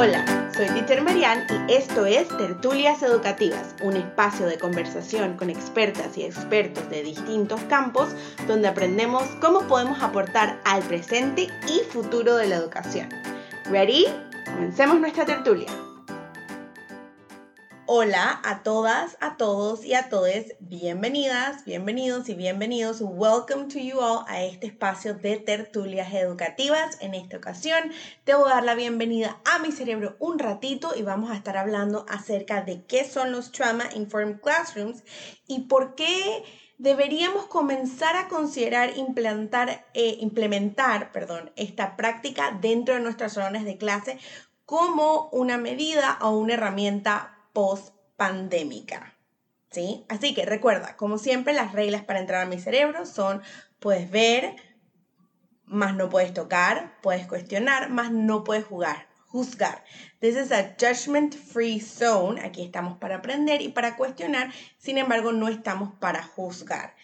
Hola, soy Teacher Marian y esto es Tertulias Educativas, un espacio de conversación con expertas y expertos de distintos campos donde aprendemos cómo podemos aportar al presente y futuro de la educación. ¿Ready? Comencemos nuestra tertulia. Hola a todas, a todos y a todos. Bienvenidas, bienvenidos y bienvenidos. Welcome to you all a este espacio de tertulias educativas. En esta ocasión te voy a dar la bienvenida a mi cerebro un ratito y vamos a estar hablando acerca de qué son los Trauma Informed Classrooms y por qué deberíamos comenzar a considerar implantar, eh, implementar perdón, esta práctica dentro de nuestros salones de clase como una medida o una herramienta post-pandémica. ¿Sí? Así que recuerda, como siempre, las reglas para entrar a mi cerebro son, puedes ver, más no puedes tocar, puedes cuestionar, más no puedes jugar, juzgar. This is a judgment free zone. Aquí estamos para aprender y para cuestionar, sin embargo, no estamos para juzgar.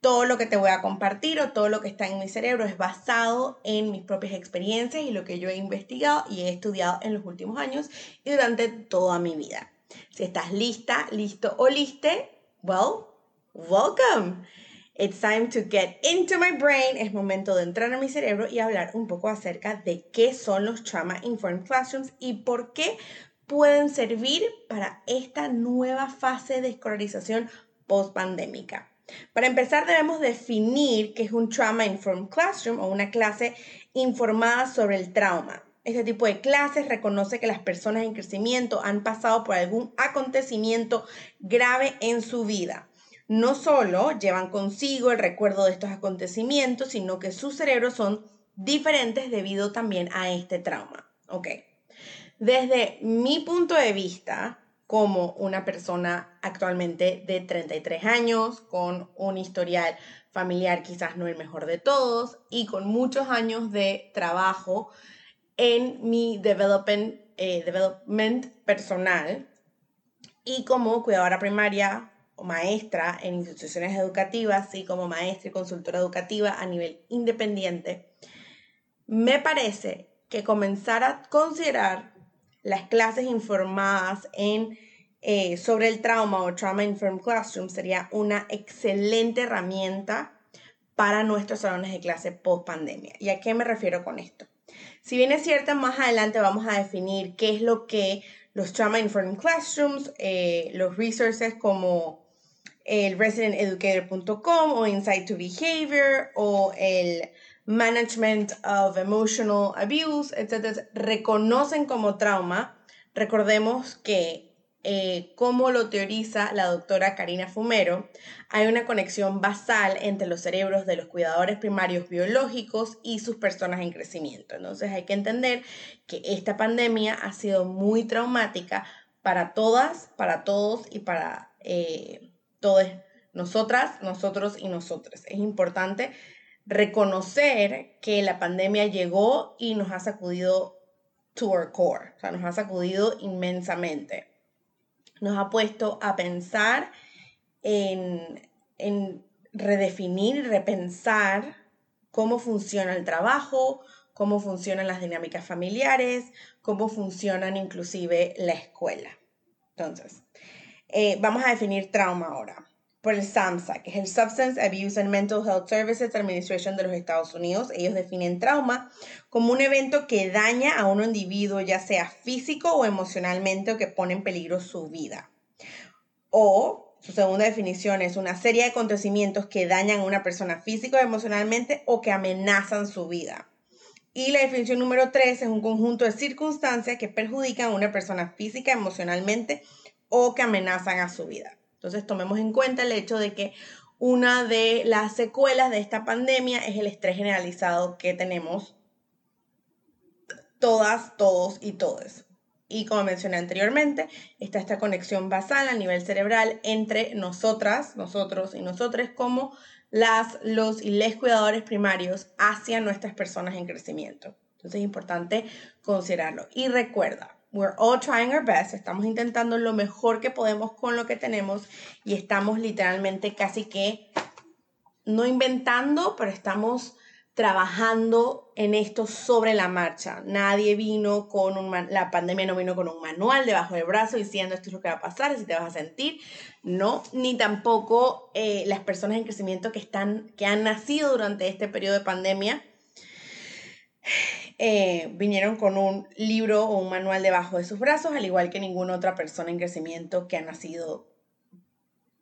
Todo lo que te voy a compartir o todo lo que está en mi cerebro es basado en mis propias experiencias y lo que yo he investigado y he estudiado en los últimos años y durante toda mi vida. Si estás lista, listo o liste, well, welcome. It's time to get into my brain. Es momento de entrar a mi cerebro y hablar un poco acerca de qué son los Trauma Informed Classrooms y por qué pueden servir para esta nueva fase de escolarización post-pandémica. Para empezar, debemos definir qué es un Trauma Informed Classroom o una clase informada sobre el trauma. Este tipo de clases reconoce que las personas en crecimiento han pasado por algún acontecimiento grave en su vida. No solo llevan consigo el recuerdo de estos acontecimientos, sino que sus cerebros son diferentes debido también a este trauma. Ok. Desde mi punto de vista, como una persona actualmente de 33 años, con un historial familiar quizás no el mejor de todos y con muchos años de trabajo en mi development, eh, development personal y como cuidadora primaria o maestra en instituciones educativas y como maestra y consultora educativa a nivel independiente, me parece que comenzar a considerar las clases informadas en, eh, sobre el trauma o Trauma Informed Classroom sería una excelente herramienta para nuestros salones de clase post pandemia. ¿Y a qué me refiero con esto? Si bien es cierto, más adelante vamos a definir qué es lo que los Trauma Informed Classrooms, eh, los resources como el residenteducator.com o Insight to Behavior o el Management of Emotional Abuse, etc., reconocen como trauma. Recordemos que eh, como lo teoriza la doctora Karina Fumero, hay una conexión basal entre los cerebros de los cuidadores primarios biológicos y sus personas en crecimiento. Entonces hay que entender que esta pandemia ha sido muy traumática para todas, para todos y para eh, todas nosotras, nosotros y nosotras. Es importante reconocer que la pandemia llegó y nos ha sacudido to our core, o sea, nos ha sacudido inmensamente nos ha puesto a pensar en, redefinir y repensar cómo funciona el trabajo, cómo funcionan las dinámicas familiares, cómo funcionan inclusive la escuela. Entonces, eh, vamos a definir trauma ahora por el SAMHSA, que es el Substance Abuse and Mental Health Services Administration de los Estados Unidos. Ellos definen trauma como un evento que daña a un individuo, ya sea físico o emocionalmente, o que pone en peligro su vida. O, su segunda definición es una serie de acontecimientos que dañan a una persona físico o emocionalmente o que amenazan su vida. Y la definición número tres es un conjunto de circunstancias que perjudican a una persona física, emocionalmente o que amenazan a su vida. Entonces tomemos en cuenta el hecho de que una de las secuelas de esta pandemia es el estrés generalizado que tenemos todas, todos y todes. Y como mencioné anteriormente, está esta conexión basal a nivel cerebral entre nosotras, nosotros y nosotros como las, los y les cuidadores primarios hacia nuestras personas en crecimiento. Entonces es importante considerarlo. Y recuerda, We're all trying our best, estamos intentando lo mejor que podemos con lo que tenemos y estamos literalmente casi que no inventando, pero estamos trabajando en esto sobre la marcha. Nadie vino con un, la pandemia no vino con un manual debajo del brazo diciendo esto es lo que va a pasar, así te vas a sentir. No, ni tampoco eh, las personas en crecimiento que, están, que han nacido durante este periodo de pandemia eh, vinieron con un libro o un manual debajo de sus brazos, al igual que ninguna otra persona en crecimiento que ha nacido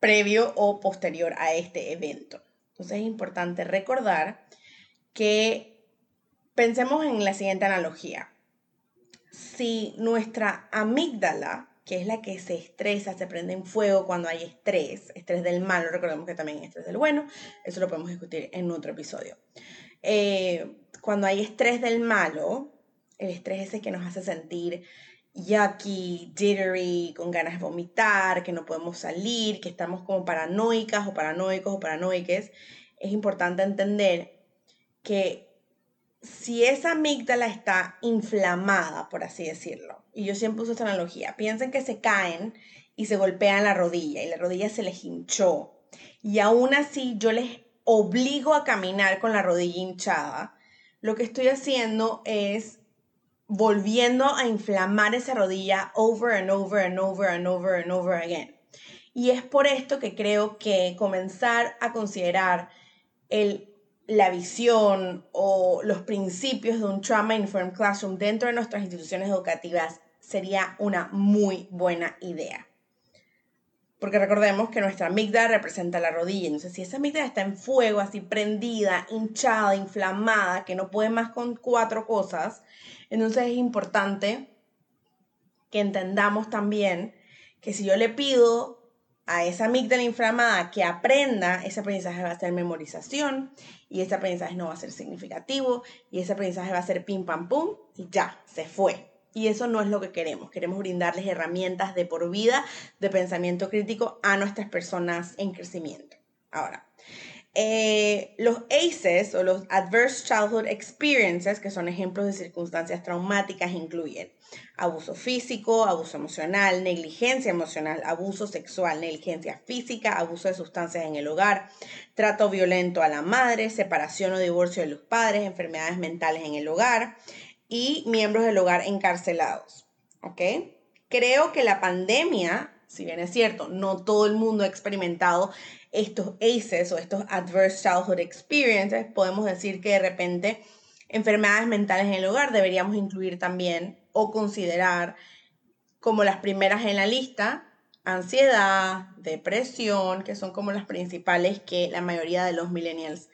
previo o posterior a este evento. Entonces es importante recordar que pensemos en la siguiente analogía. Si nuestra amígdala, que es la que se estresa, se prende en fuego cuando hay estrés, estrés del malo, recordemos que también hay estrés del bueno, eso lo podemos discutir en otro episodio. Eh, cuando hay estrés del malo, el estrés ese que nos hace sentir yucky, jittery, con ganas de vomitar, que no podemos salir, que estamos como paranoicas o paranoicos o paranoiques, es importante entender que si esa amígdala está inflamada, por así decirlo, y yo siempre uso esta analogía, piensen que se caen y se golpean la rodilla y la rodilla se les hinchó y aún así yo les obligo a caminar con la rodilla hinchada, lo que estoy haciendo es volviendo a inflamar esa rodilla over and over and over and over and over again. Y es por esto que creo que comenzar a considerar el la visión o los principios de un Trauma Informed Classroom dentro de nuestras instituciones educativas sería una muy buena idea. Porque recordemos que nuestra amígdala representa la rodilla. Entonces, si esa amígdala está en fuego, así prendida, hinchada, inflamada, que no puede más con cuatro cosas, entonces es importante que entendamos también que si yo le pido a esa amígdala inflamada que aprenda, ese aprendizaje va a ser memorización y ese aprendizaje no va a ser significativo y ese aprendizaje va a ser pim pam pum y ya, se fue. Y eso no es lo que queremos. Queremos brindarles herramientas de por vida de pensamiento crítico a nuestras personas en crecimiento. Ahora, eh, los ACEs o los Adverse Childhood Experiences, que son ejemplos de circunstancias traumáticas, incluyen abuso físico, abuso emocional, negligencia emocional, abuso sexual, negligencia física, abuso de sustancias en el hogar, trato violento a la madre, separación o divorcio de los padres, enfermedades mentales en el hogar y miembros del hogar encarcelados. ¿Ok? Creo que la pandemia, si bien es cierto, no todo el mundo ha experimentado estos ACEs o estos Adverse Childhood Experiences, podemos decir que de repente enfermedades mentales en el hogar deberíamos incluir también o considerar como las primeras en la lista ansiedad, depresión, que son como las principales que la mayoría de los millennials,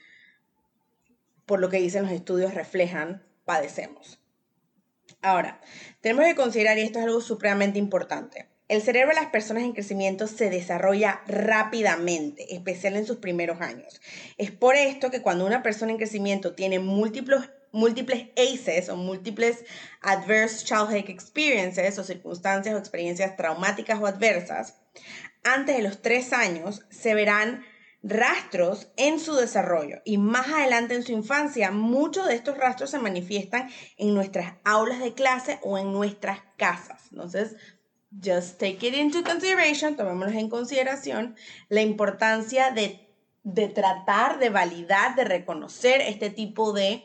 por lo que dicen los estudios, reflejan, padecemos. Ahora, tenemos que considerar, y esto es algo supremamente importante, el cerebro de las personas en crecimiento se desarrolla rápidamente, especial en sus primeros años. Es por esto que cuando una persona en crecimiento tiene múltiples, múltiples ACEs o múltiples Adverse Childhood Experiences o circunstancias o experiencias traumáticas o adversas, antes de los tres años se verán rastros en su desarrollo y más adelante en su infancia, muchos de estos rastros se manifiestan en nuestras aulas de clase o en nuestras casas. Entonces, just take it into consideration, tomémoslo en consideración, la importancia de, de tratar de validar, de reconocer este tipo de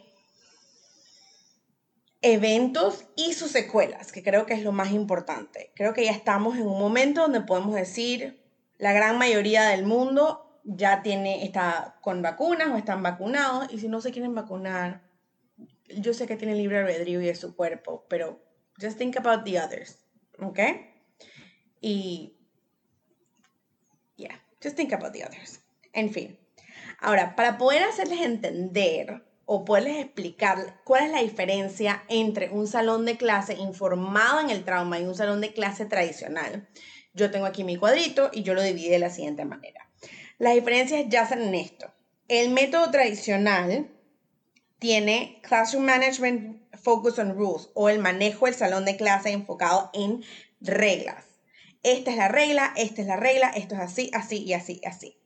eventos y sus secuelas, que creo que es lo más importante. Creo que ya estamos en un momento donde podemos decir, la gran mayoría del mundo ya tiene, está con vacunas o están vacunados, y si no se quieren vacunar, yo sé que tienen libre albedrío y es su cuerpo, pero just think about the others, ¿ok? Y, yeah, just think about the others. En fin. Ahora, para poder hacerles entender o poderles explicar cuál es la diferencia entre un salón de clase informado en el trauma y un salón de clase tradicional, yo tengo aquí mi cuadrito y yo lo dividí de la siguiente manera. Las diferencias yacen en esto. El método tradicional tiene Classroom Management Focus on Rules o el manejo del salón de clase enfocado en reglas esta es la regla, esta es la regla, esto es así, así y así, así.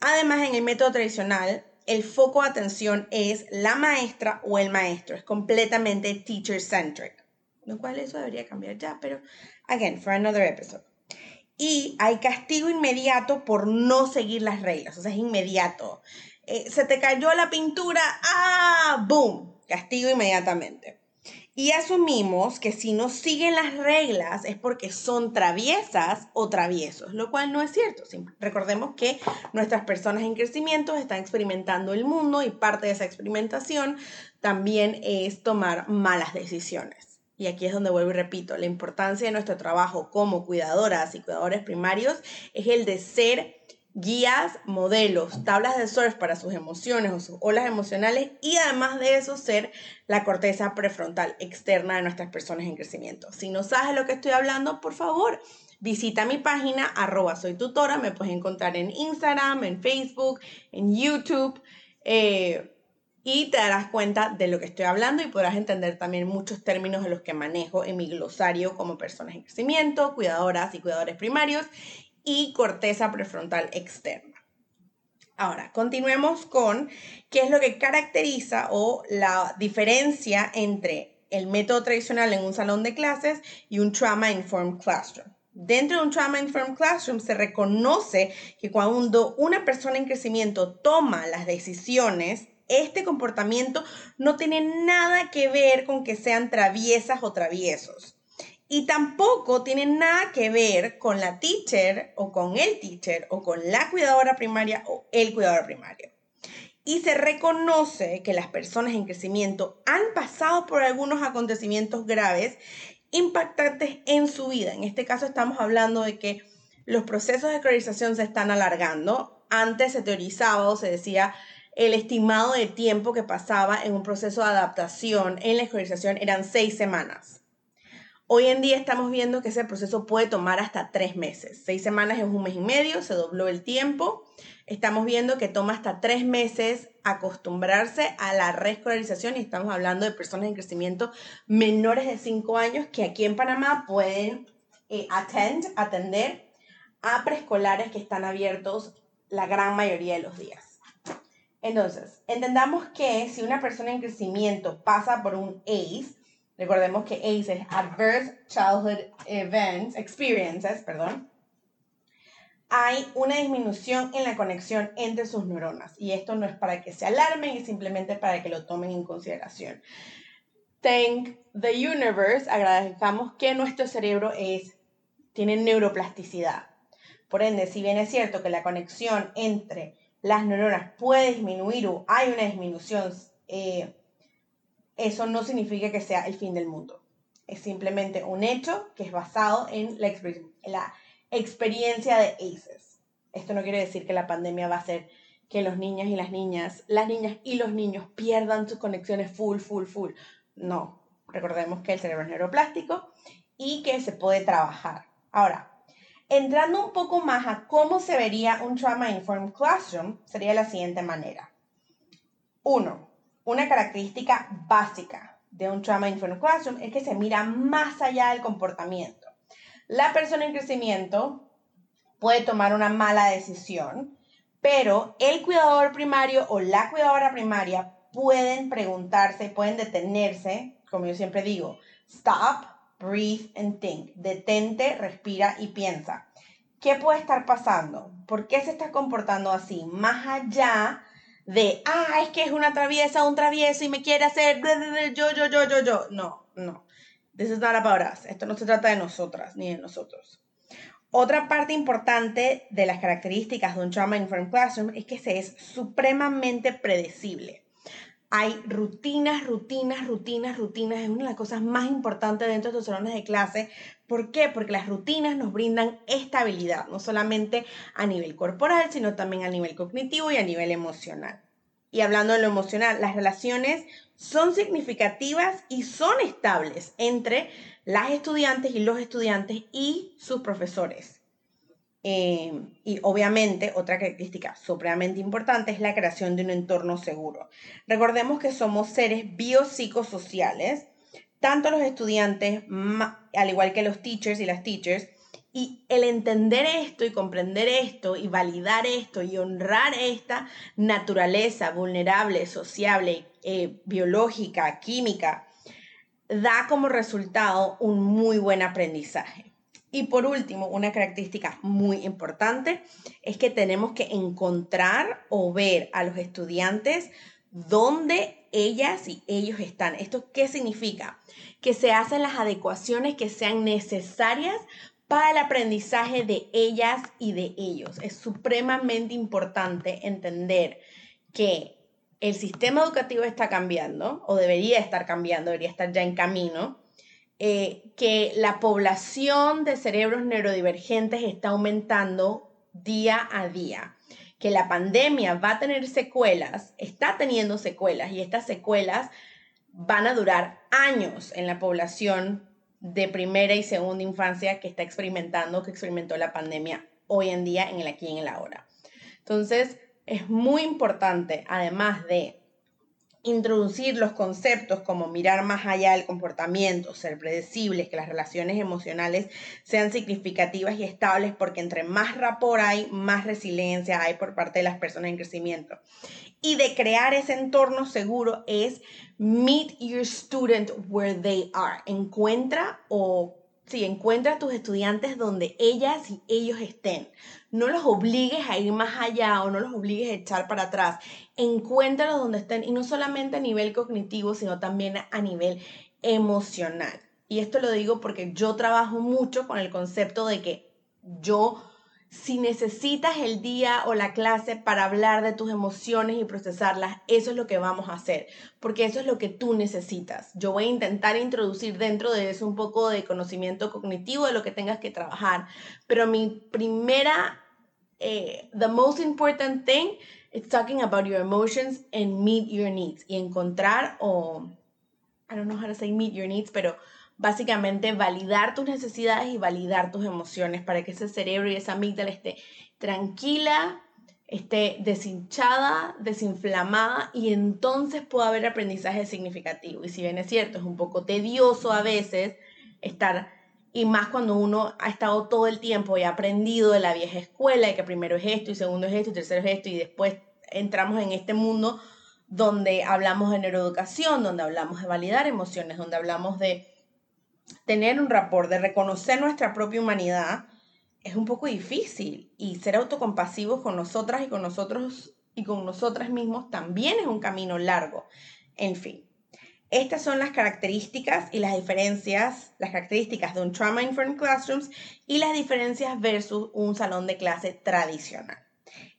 Además, en el método tradicional, el foco de atención es la maestra o el maestro, es completamente teacher-centric, lo cual eso debería cambiar ya, pero, again, for another episode. Y hay castigo inmediato por no seguir las reglas, o sea, es inmediato. Eh, se te cayó la pintura, ¡ah! ¡Boom! Castigo inmediatamente. Y asumimos que si no siguen las reglas es porque son traviesas o traviesos, lo cual no es cierto. Recordemos que nuestras personas en crecimiento están experimentando el mundo y parte de esa experimentación también es tomar malas decisiones. Y aquí es donde vuelvo y repito, la importancia de nuestro trabajo como cuidadoras y cuidadores primarios es el de ser guías, modelos, tablas de surf para sus emociones o sus olas emocionales y además de eso ser la corteza prefrontal externa de nuestras personas en crecimiento. Si no sabes lo que estoy hablando, por favor, visita mi página arroba soy tutora, me puedes encontrar en Instagram, en Facebook, en YouTube. Eh, y te darás cuenta de lo que estoy hablando y podrás entender también muchos términos de los que manejo en mi glosario como personas en crecimiento, cuidadoras y cuidadores primarios y corteza prefrontal externa. Ahora, continuemos con qué es lo que caracteriza o la diferencia entre el método tradicional en un salón de clases y un Trauma Informed Classroom. Dentro de un Trauma Informed Classroom se reconoce que cuando una persona en crecimiento toma las decisiones, este comportamiento no tiene nada que ver con que sean traviesas o traviesos. Y tampoco tiene nada que ver con la teacher o con el teacher o con la cuidadora primaria o el cuidador primario. Y se reconoce que las personas en crecimiento han pasado por algunos acontecimientos graves impactantes en su vida. En este caso estamos hablando de que los procesos de escolarización se están alargando. Antes se teorizaba o se decía el estimado de tiempo que pasaba en un proceso de adaptación en la escolarización eran seis semanas. Hoy en día estamos viendo que ese proceso puede tomar hasta tres meses. Seis semanas es un mes y medio, se dobló el tiempo. Estamos viendo que toma hasta tres meses acostumbrarse a la reescolarización y estamos hablando de personas en crecimiento menores de cinco años que aquí en Panamá pueden eh, atender a preescolares que están abiertos la gran mayoría de los días. Entonces, entendamos que si una persona en crecimiento pasa por un ACE, Recordemos que ACE es Adverse Childhood Events, Experiences, perdón. Hay una disminución en la conexión entre sus neuronas y esto no es para que se alarmen, es simplemente para que lo tomen en consideración. Thank the universe, agradezcamos que nuestro cerebro es, tiene neuroplasticidad. Por ende, si bien es cierto que la conexión entre las neuronas puede disminuir o hay una disminución eh, eso no significa que sea el fin del mundo. Es simplemente un hecho que es basado en la, experiencia de ACEs. Esto no quiere decir que la pandemia va a hacer que los niños y las niñas, las niñas y los niños pierdan sus conexiones full, full, full. No, recordemos que el cerebro es neuroplástico y que se puede trabajar. Ahora, entrando un poco más a cómo se vería un Trauma Informed Classroom, sería la siguiente manera. Uno, una característica básica de un Trauma Informed Classroom es que se mira más allá del comportamiento. La persona en crecimiento puede tomar una mala decisión, pero el cuidador primario o la cuidadora primaria pueden preguntarse, pueden detenerse, como yo siempre digo, stop, breathe and think. Detente, respira y piensa. ¿Qué puede estar pasando? ¿Por qué se está comportando así? Más allá de, ah, es que es una traviesa, un travieso y me quiere hacer yo, yo, yo, yo, yo. No, no. This is not about us. Esto no se trata de nosotras ni de nosotros. Otra parte importante de las características de un Trauma Informed Classroom es que se es supremamente predecible. Hay rutinas, rutinas, rutinas, rutinas. Es una de las cosas más importantes dentro de los salones de clase. ¿Por qué? Porque las rutinas nos brindan estabilidad, no solamente a nivel corporal, sino también a nivel cognitivo y a nivel emocional. Y hablando de lo emocional, las relaciones son significativas y son estables entre las estudiantes y los estudiantes y sus profesores. Eh, y obviamente, otra característica supremamente importante es la creación de un entorno seguro. Recordemos que somos seres biopsicosociales, tanto los estudiantes, al igual que los teachers y las teachers, y el entender esto y comprender esto y validar esto y honrar esta naturaleza vulnerable, sociable, eh, biológica, química, da como resultado un muy buen aprendizaje. Y por último, una característica muy importante es que tenemos que encontrar o ver a los estudiantes donde ellas y ellos están. ¿Esto qué significa? Que se hacen las adecuaciones que sean necesarias para el aprendizaje de ellas y de ellos. Es supremamente importante entender que el sistema educativo está cambiando o debería estar cambiando, debería estar ya en camino eh, que la población de cerebros neurodivergentes está aumentando día a día, que la pandemia va a tener secuelas, está teniendo secuelas y estas secuelas van a durar años en la población de primera y segunda infancia que está experimentando, que experimentó la pandemia hoy en día en el aquí y en el ahora. Entonces, es muy importante, además de introducir los conceptos como mirar más allá del comportamiento, ser predecibles, que las relaciones emocionales sean significativas y estables, porque entre más rapor hay, más resiliencia hay por parte de las personas en crecimiento. Y de crear ese entorno seguro es meet your student where they are. Encuentra o si encuentra a tus estudiantes donde ellas y ellos estén. No los obligues a ir más allá o no los obligues a echar para atrás. Encuéntralos donde estén y no solamente a nivel cognitivo, sino también a nivel emocional. Y esto lo digo porque yo trabajo mucho con el concepto de que yo si necesitas el día o la clase para hablar de tus emociones y procesarlas, eso es lo que vamos a hacer, porque eso es lo que tú necesitas. Yo voy a intentar introducir dentro de eso un poco de conocimiento cognitivo de lo que tengas que trabajar, pero mi primera, eh, the most important thing is talking about your emotions and meet your needs y encontrar o, I don't know how to say meet your needs, pero básicamente validar tus necesidades y validar tus emociones para que ese cerebro y esa amígdala esté tranquila, esté deshinchada, desinflamada y entonces pueda haber aprendizaje significativo. Y si bien es cierto, es un poco tedioso a veces estar, y más cuando uno ha estado todo el tiempo y ha aprendido de la vieja escuela, de que primero es esto y segundo es esto y tercero es esto y después entramos en este mundo donde hablamos de neuroeducación, donde hablamos de validar emociones, donde hablamos de tener un rapport, de reconocer nuestra propia humanidad, es un poco difícil. Y ser autocompasivos con nosotras y con nosotros y con nosotras mismos también es un camino largo. En fin, estas son las características y las diferencias, las características de un Trauma Informed Classrooms y las diferencias versus un salón de clase tradicional.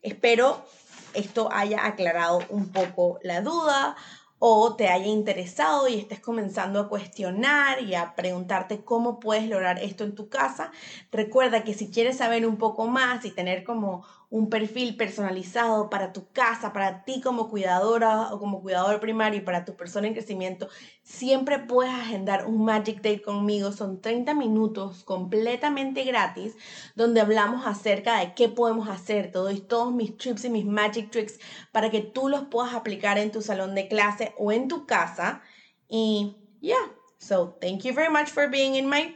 Espero esto haya aclarado un poco la duda o te haya interesado y estés comenzando a cuestionar y a preguntarte cómo puedes lograr esto en tu casa, recuerda que si quieres saber un poco más y tener como un perfil personalizado para tu casa, para ti como cuidadora o como cuidador primario y para tu persona en crecimiento, siempre puedes agendar un Magic Day conmigo. Son 30 minutos completamente gratis donde hablamos acerca de qué podemos hacer. Te doy todos mis trips y mis magic tricks para que tú los puedas aplicar en tu salón de clase o en tu casa. Y yeah, so thank you very much for being in my